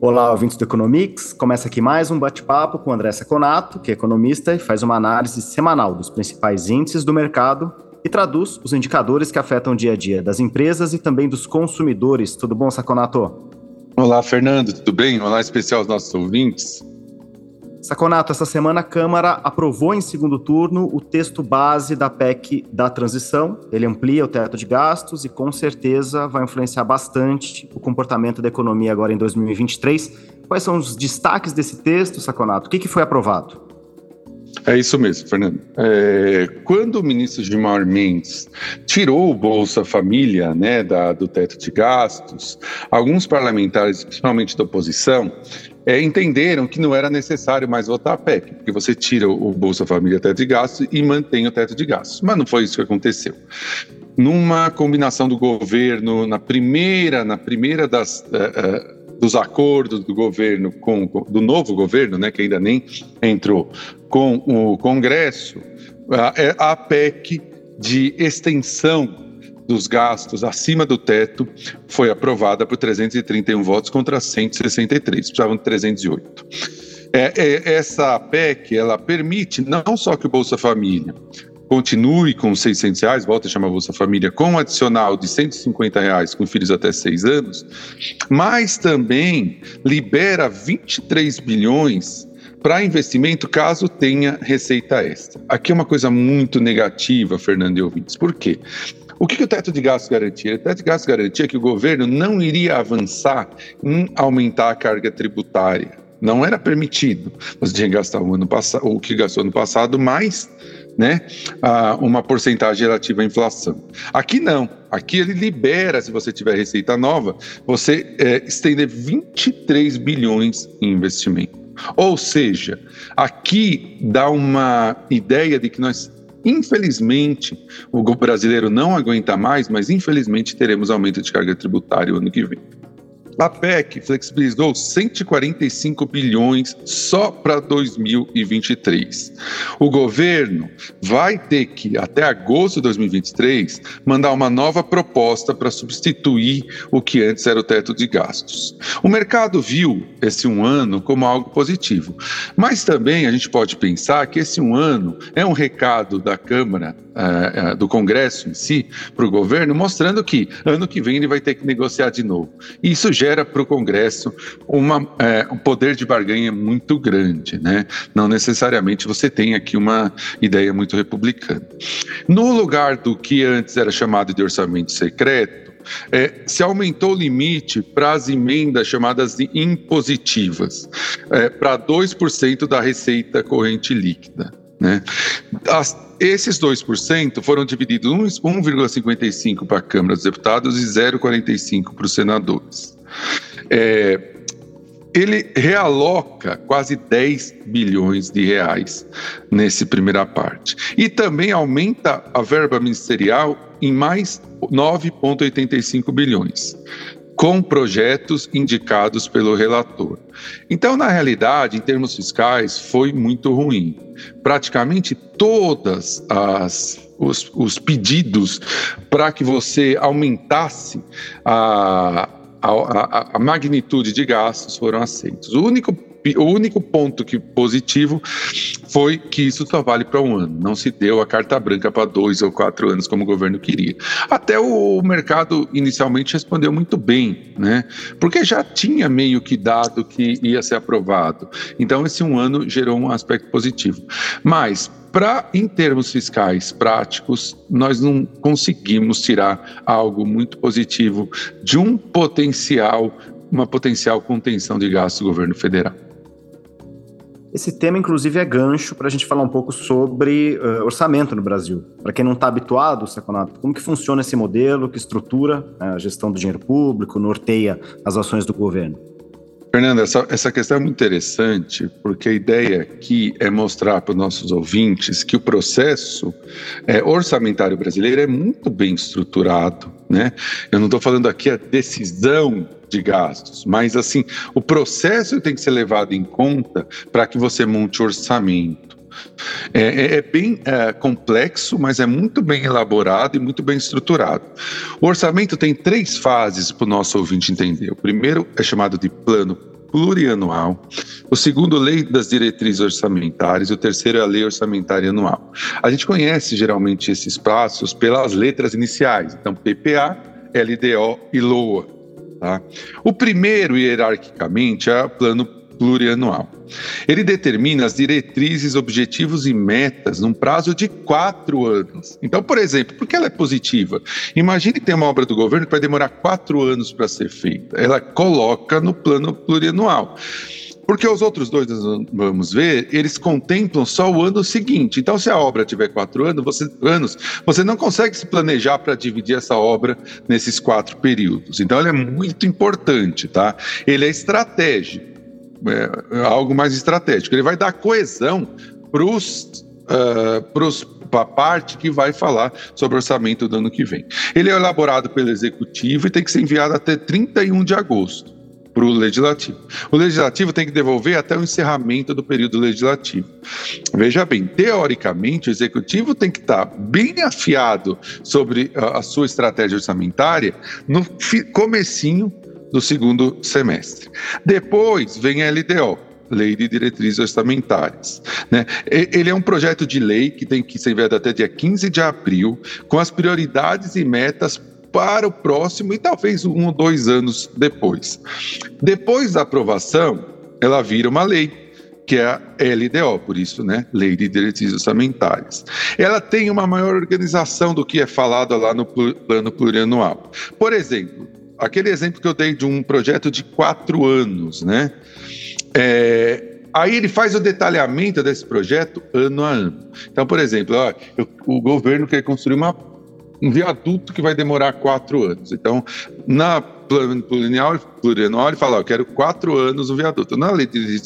Olá, ouvintes do Economics. Começa aqui mais um bate-papo com André Saconato, que é economista e faz uma análise semanal dos principais índices do mercado e traduz os indicadores que afetam o dia a dia das empresas e também dos consumidores. Tudo bom, Saconato? Olá, Fernando, tudo bem? Olá especial aos nossos ouvintes. Saconato, essa semana a Câmara aprovou em segundo turno o texto base da PEC da transição. Ele amplia o teto de gastos e com certeza vai influenciar bastante o comportamento da economia agora em 2023. Quais são os destaques desse texto, Saconato? O que, que foi aprovado? É isso mesmo, Fernando. É, quando o ministro Gilmar Mendes tirou o Bolsa Família né, da, do teto de gastos, alguns parlamentares, principalmente da oposição, é, entenderam que não era necessário mais votar a PEC, porque você tira o Bolsa Família teto de gastos e mantém o teto de gastos. Mas não foi isso que aconteceu. Numa combinação do governo, na primeira, na primeira das. Uh, uh, dos acordos do governo com, do novo governo, né, que ainda nem entrou, com o Congresso, a, é, PEC de extensão dos gastos acima do teto foi aprovada por 331 votos contra 163, precisavam de 308. É, é, essa PEC, ela permite não só que o Bolsa Família continue com 600 reais, volta a chamar Bolsa Família, com um adicional de 150 reais com filhos até 6 anos, mas também libera 23 bilhões para investimento caso tenha receita extra. Aqui é uma coisa muito negativa, Fernando e ouvintes. Por quê? O que, que, o teto de gastos garantia? O teto de gastos garantia que o governo não iria avançar em aumentar a carga tributária. Não era permitido. Você tinha que gastar o ano passado, o que gastou no passado, mais né, uma porcentagem relativa à inflação. Aqui não. Aqui ele libera, se você tiver receita nova, você é, estender 23 bilhões em investimento. Ou seja, aqui dá uma ideia de que nós Infelizmente, o brasileiro não aguenta mais, mas infelizmente teremos aumento de carga tributária o ano que vem. A PEC flexibilizou 145 bilhões só para 2023. O governo vai ter que, até agosto de 2023, mandar uma nova proposta para substituir o que antes era o teto de gastos. O mercado viu esse um ano como algo positivo, mas também a gente pode pensar que esse um ano é um recado da Câmara uh, do Congresso em si para o governo, mostrando que ano que vem ele vai ter que negociar de novo. Isso gera para o Congresso uma, uh, um poder de barganha muito grande, né? Não necessariamente você tem aqui uma ideia muito republicana. No lugar do que antes era chamado de orçamento secreto, é, se aumentou o limite para as emendas chamadas de impositivas, é, para 2% da receita corrente líquida. Né? As, esses 2% foram divididos 1,55% para a Câmara dos Deputados e 0,45% para os senadores. É, ele realoca quase 10 bilhões de reais nessa primeira parte. E também aumenta a verba ministerial em mais 9,85 bilhões com projetos indicados pelo relator. Então, na realidade, em termos fiscais, foi muito ruim. Praticamente todas as os, os pedidos para que você aumentasse a, a, a, magnitude de gastos foram aceitos. O único o único ponto que positivo foi que isso só vale para um ano. Não se deu a carta branca para dois ou quatro anos como o governo queria. Até o mercado inicialmente respondeu muito bem, né? Porque já tinha meio que dado que ia ser aprovado. Então esse um ano gerou um aspecto positivo. Mas para em termos fiscais práticos, nós não conseguimos tirar algo muito positivo de um potencial, uma potencial contenção de gastos do governo federal. Esse tema, inclusive, é gancho para a gente falar um pouco sobre uh, orçamento no Brasil. Para quem não está habituado, Seconato, como que funciona esse modelo, que estrutura né, a gestão do dinheiro público, norteia as ações do governo? Fernanda, essa, essa questão é muito interessante, porque a ideia aqui é mostrar para os nossos ouvintes que o processo é, orçamentário brasileiro é muito bem estruturado. Né? Eu não estou falando aqui a decisão de gastos, mas assim, o processo tem que ser levado em conta para que você monte orçamento. É, é, é bem é, complexo, mas é muito bem elaborado e muito bem estruturado. O orçamento tem três fases para o nosso ouvinte entender. O primeiro é chamado de plano plurianual, o segundo, lei das diretrizes orçamentárias, e o terceiro é a lei orçamentária anual. A gente conhece geralmente esses passos pelas letras iniciais, então PPA, LDO e LOA. Tá? O primeiro, hierarquicamente, é o plano plurianual. Ele determina as diretrizes, objetivos e metas num prazo de quatro anos. Então, por exemplo, por que ela é positiva? Imagine ter uma obra do governo que vai demorar quatro anos para ser feita. Ela coloca no plano plurianual. Porque os outros dois, vamos ver, eles contemplam só o ano seguinte. Então, se a obra tiver quatro anos, você, anos, você não consegue se planejar para dividir essa obra nesses quatro períodos. Então, ele é muito importante, tá? Ele é estratégico, é, é algo mais estratégico. Ele vai dar coesão para uh, para a parte que vai falar sobre o orçamento do ano que vem. Ele é elaborado pelo executivo e tem que ser enviado até 31 de agosto para o legislativo. O legislativo tem que devolver até o encerramento do período legislativo. Veja bem, teoricamente, o executivo tem que estar bem afiado sobre a, sua estratégia orçamentária no comecinho do segundo semestre. Depois vem a LDO, Lei de Diretrizes Orçamentárias. Né? Ele é um projeto de lei que tem que ser enviado até dia 15 de abril, com as prioridades e metas para o próximo e talvez um ou dois anos depois. Depois da aprovação, ela vira uma lei que é a LDO, por isso, né, Lei de Diretrizes Orçamentárias. Ela tem uma maior organização do que é falado lá no plano plurianual. Por exemplo, aquele exemplo que eu dei de um projeto de quatro anos, né? É, aí ele faz o detalhamento desse projeto ano a ano. Então, por exemplo, ó, o governo quer construir uma um viaduto que vai demorar quatro anos. Então, na plurianual, ele fala, eu quero quatro anos o viaduto. Na lei de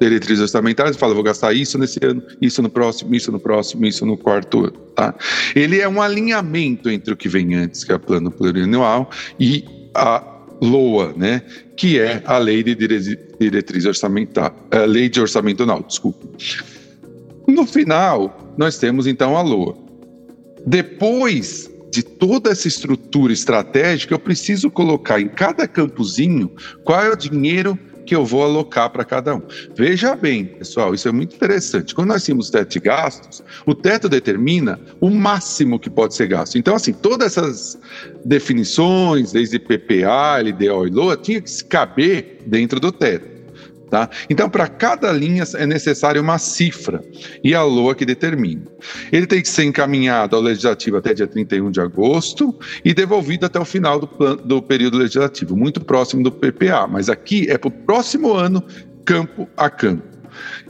diretrizes orçamentárias, ele fala, vou gastar isso nesse ano, isso no próximo, isso no próximo, isso no quarto ano. Tá? Ele é um alinhamento entre o que vem antes, que é o plano plurianual, e a LOA, né, que é a lei de diretriz orçamentária, a lei de orçamento anual, desculpa. No final, nós temos então a LOA. Depois de toda essa estrutura estratégica, eu preciso colocar em cada campozinho qual é o dinheiro que eu vou alocar para cada um. Veja bem, pessoal, isso é muito interessante. Quando nós temos teto de gastos, o teto determina o máximo que pode ser gasto. Então, assim, todas essas definições, desde PPA, LDO e LOA, tinha que se caber dentro do teto. Tá? Então, para cada linha é necessária uma cifra e a LOA que determina. Ele tem que ser encaminhado ao legislativo até dia 31 de agosto e devolvido até o final do, plano, do período legislativo, muito próximo do PPA, mas aqui é para o próximo ano, campo a campo.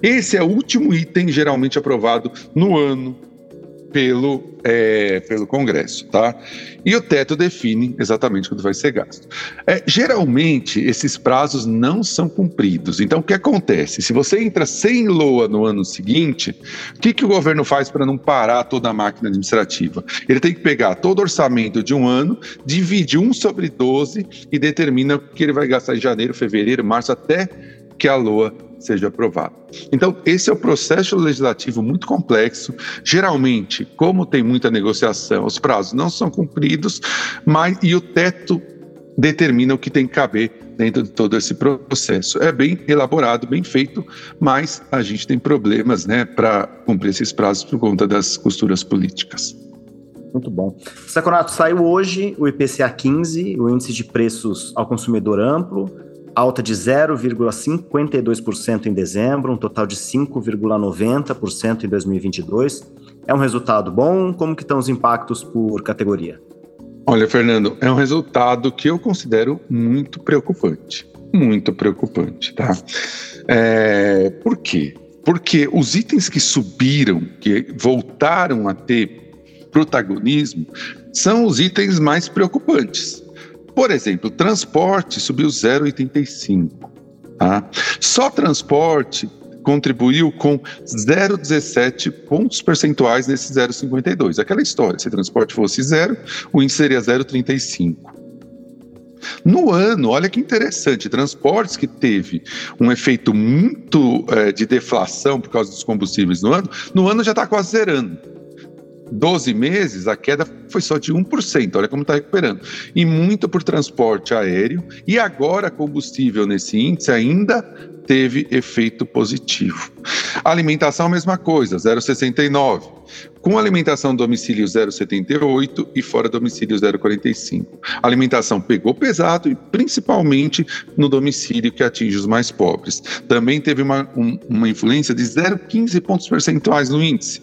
Esse é o último item geralmente aprovado no ano pelo, é, pelo Congresso, tá? E o teto define exatamente quando vai ser gasto. É, geralmente, esses prazos não são cumpridos. Então, o que acontece? Se você entra sem LOA no ano seguinte, o que, que o governo faz para não parar toda a máquina administrativa? Ele tem que pegar todo o orçamento de um ano, divide um sobre 12 e determina o que ele vai gastar em janeiro, fevereiro, março, até que a LOA seja aprovado. Então, esse é o processo legislativo muito complexo. Geralmente, como tem muita negociação, os prazos não são cumpridos, mas e o teto determina o que tem que caber dentro de todo esse processo. É bem elaborado, bem feito, mas a gente tem problemas, né, para cumprir esses prazos por conta das costuras políticas. Muito bom. Saconato, saiu hoje o IPCA 15, o índice de preços ao consumidor amplo, alta de 0,52% em dezembro, um total de 5,90% em 2022. É um resultado bom? Como que estão os impactos por categoria? Olha, Fernando, é um resultado que eu considero muito preocupante. Muito preocupante, tá? É, por quê? Porque os itens que subiram, que voltaram a ter protagonismo, são os itens mais preocupantes. Por exemplo, transporte subiu 0,85. Tá? Só transporte contribuiu com 0,17 pontos percentuais nesse 0,52. Aquela história, se transporte fosse zero, o índice seria 0,35. No ano, olha que interessante, transportes que teve um efeito muito é, de deflação por causa dos combustíveis no ano, no ano já está quase zerando. 12 meses, a queda foi só de 1%, olha como está recuperando. E muito por transporte aéreo, e agora combustível nesse índice ainda teve efeito positivo. Alimentação, mesma coisa, 0,69. Com alimentação domicílio 0,78 e fora domicílio 0,45. A alimentação pegou pesado e principalmente no domicílio que atinge os mais pobres. Também teve uma, um, uma influência de 0,15 pontos percentuais no índice.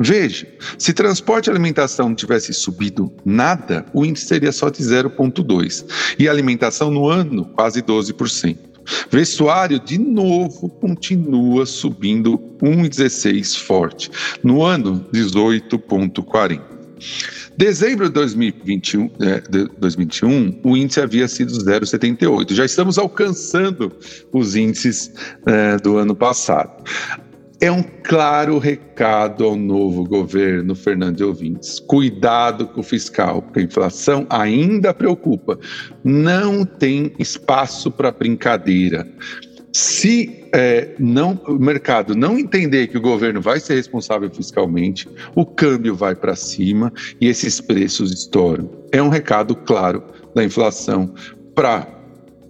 Veja, se transporte e alimentação tivesse subido nada, o índice seria só de 0,2. E alimentação no ano, quase 12%. Vestuário, de novo, continua subindo 1,16 forte. No ano, 18,40. Dezembro de 2021, é, de 2021, o índice havia sido 0,78. Já estamos alcançando os índices é, do ano passado é um claro recado ao novo governo, Fernando de Ouvintes. Cuidado com o fiscal, porque a inflação ainda preocupa. Não tem espaço para brincadeira. Se é, não, o mercado não entender que o governo vai ser responsável fiscalmente, o câmbio vai para cima e esses preços estouram. É um recado claro da inflação para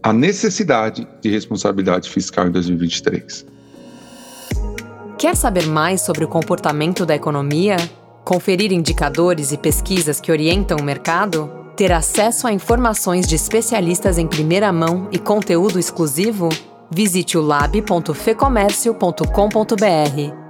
a necessidade de responsabilidade fiscal em 2023. Quer saber mais sobre o comportamento da economia? Conferir indicadores e pesquisas que orientam o mercado? Ter acesso a informações de especialistas em primeira mão e conteúdo exclusivo? Visite o lab.fecomércio.com.br.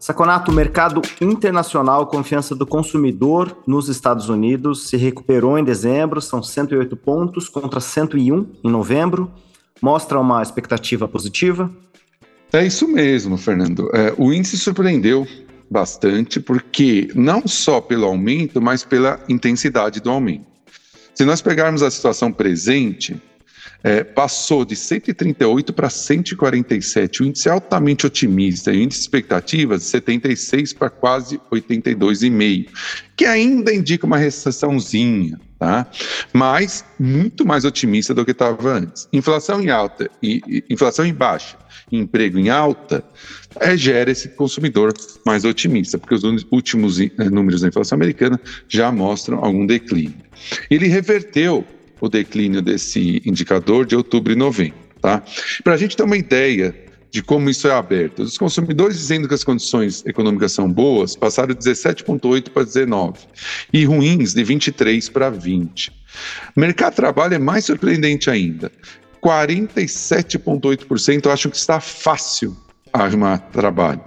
Saconato, o mercado internacional, confiança do consumidor nos Estados Unidos se recuperou em dezembro, são 108 pontos contra 101 em novembro mostra uma expectativa positiva? É isso mesmo, Fernando. É, o índice surpreendeu bastante, porque não só pelo aumento, mas pela intensidade do aumento. Se nós pegarmos a situação presente, é, passou de 138 para 147, o índice é altamente otimista, o índice de expectativas de 76 para quase 82,5, que ainda indica uma recessãozinha, tá? Mas muito mais otimista do que estava antes. Inflação em alta e, e inflação em baixa, emprego em alta, é, gera esse consumidor mais otimista, porque os últimos é, números da inflação americana já mostram algum declínio. Ele reverteu o declínio desse indicador de outubro e novembro, tá? Para a gente ter uma ideia de como isso é aberto. Os consumidores dizendo que as condições econômicas são boas passaram de 17,8 para 19 e ruins de 23 para 20. Mercado de trabalho é mais surpreendente ainda. 47,8% acham que está fácil arrumar trabalho.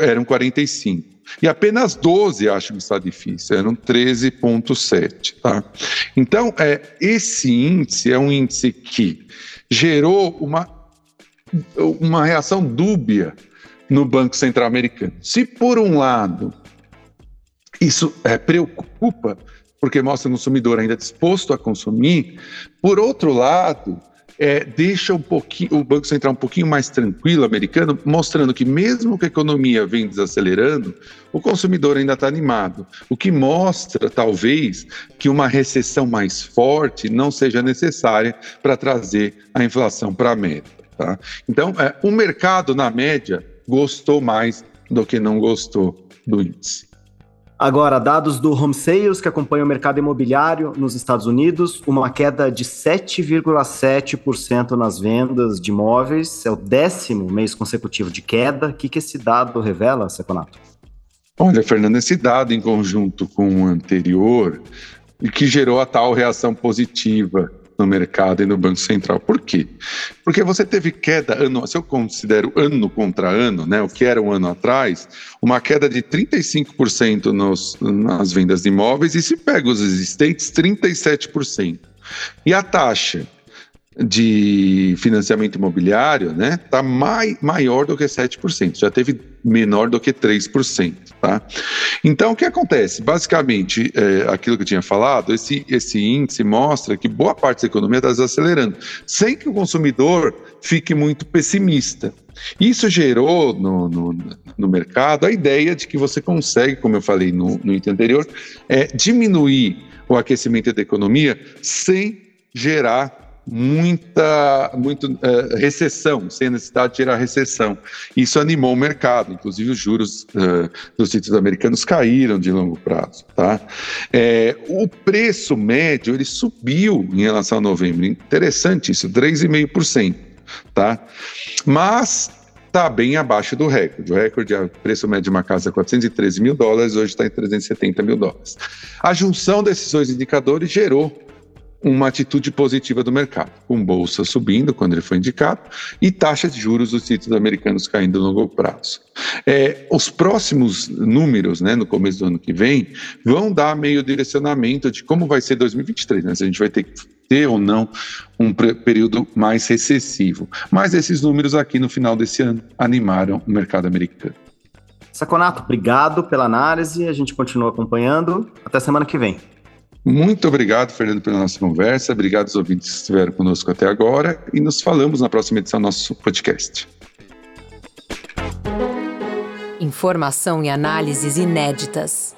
Eram 45. E apenas 12 acham que está difícil, eram 13,7. Tá? Então, é, esse índice é um índice que gerou uma uma reação dúbia no Banco Central Americano. Se, por um lado, isso é, preocupa, porque mostra o consumidor ainda disposto a consumir, por outro lado, é, deixa um pouquinho, o Banco Central um pouquinho mais tranquilo, americano, mostrando que mesmo que a economia vem desacelerando, o consumidor ainda está animado. O que mostra, talvez, que uma recessão mais forte não seja necessária para trazer a inflação para a meta. Tá? Então, é, o mercado, na média, gostou mais do que não gostou do índice. Agora, dados do Home Sales, que acompanha o mercado imobiliário nos Estados Unidos, uma queda de 7,7% nas vendas de imóveis, é o décimo mês consecutivo de queda. O que, que esse dado revela, Seconato? Olha, Fernando, esse dado em conjunto com o anterior, que gerou a tal reação positiva no mercado e no Banco Central. Por quê? Porque você teve queda, ano, se eu considero ano contra ano, né, o que era um ano atrás, uma queda de 35% nos, nas vendas de imóveis e se pega os existentes, 37%. E a taxa de financiamento imobiliário, né, tá mai, maior do que 7%, já teve menor do que 3%, tá? Então, o que acontece? Basicamente, é, aquilo que eu tinha falado, esse, esse índice mostra que boa parte da economia está desacelerando, sem que o consumidor fique muito pessimista. Isso gerou no, no, no mercado a ideia de que você consegue, como eu falei no, no item anterior, é, diminuir o aquecimento da economia sem gerar muita muito, uh, recessão, sem necessidade de gerar recessão. Isso animou o mercado, inclusive os juros uh, dos títulos americanos caíram de longo prazo. Tá? É, o preço médio ele subiu em relação a novembro, interessante isso, 3,5%. Tá? Mas está bem abaixo do recorde. O recorde, o preço médio de uma casa é 413 mil dólares, hoje está em 370 mil dólares. A junção desses dois indicadores gerou uma atitude positiva do mercado, com bolsa subindo quando ele foi indicado e taxa de juros dos títulos americanos caindo no longo prazo. É, os próximos números, né, no começo do ano que vem, vão dar meio direcionamento de como vai ser 2023, né? Se a gente vai ter que ter ou não um período mais recessivo. Mas esses números aqui no final desse ano animaram o mercado americano. Saconato, obrigado pela análise. A gente continua acompanhando. Até semana que vem. Muito obrigado, Fernando, pela nossa conversa. Obrigado aos ouvintes que estiveram conosco até agora. E nos falamos na próxima edição do nosso podcast. Informação e análises inéditas.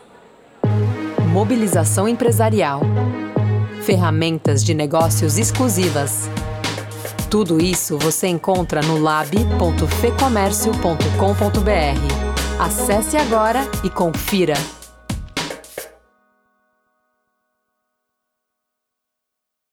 Mobilização empresarial. Ferramentas de negócios exclusivas. Tudo isso você encontra no lab.fecomércio.com.br. Acesse agora e confira.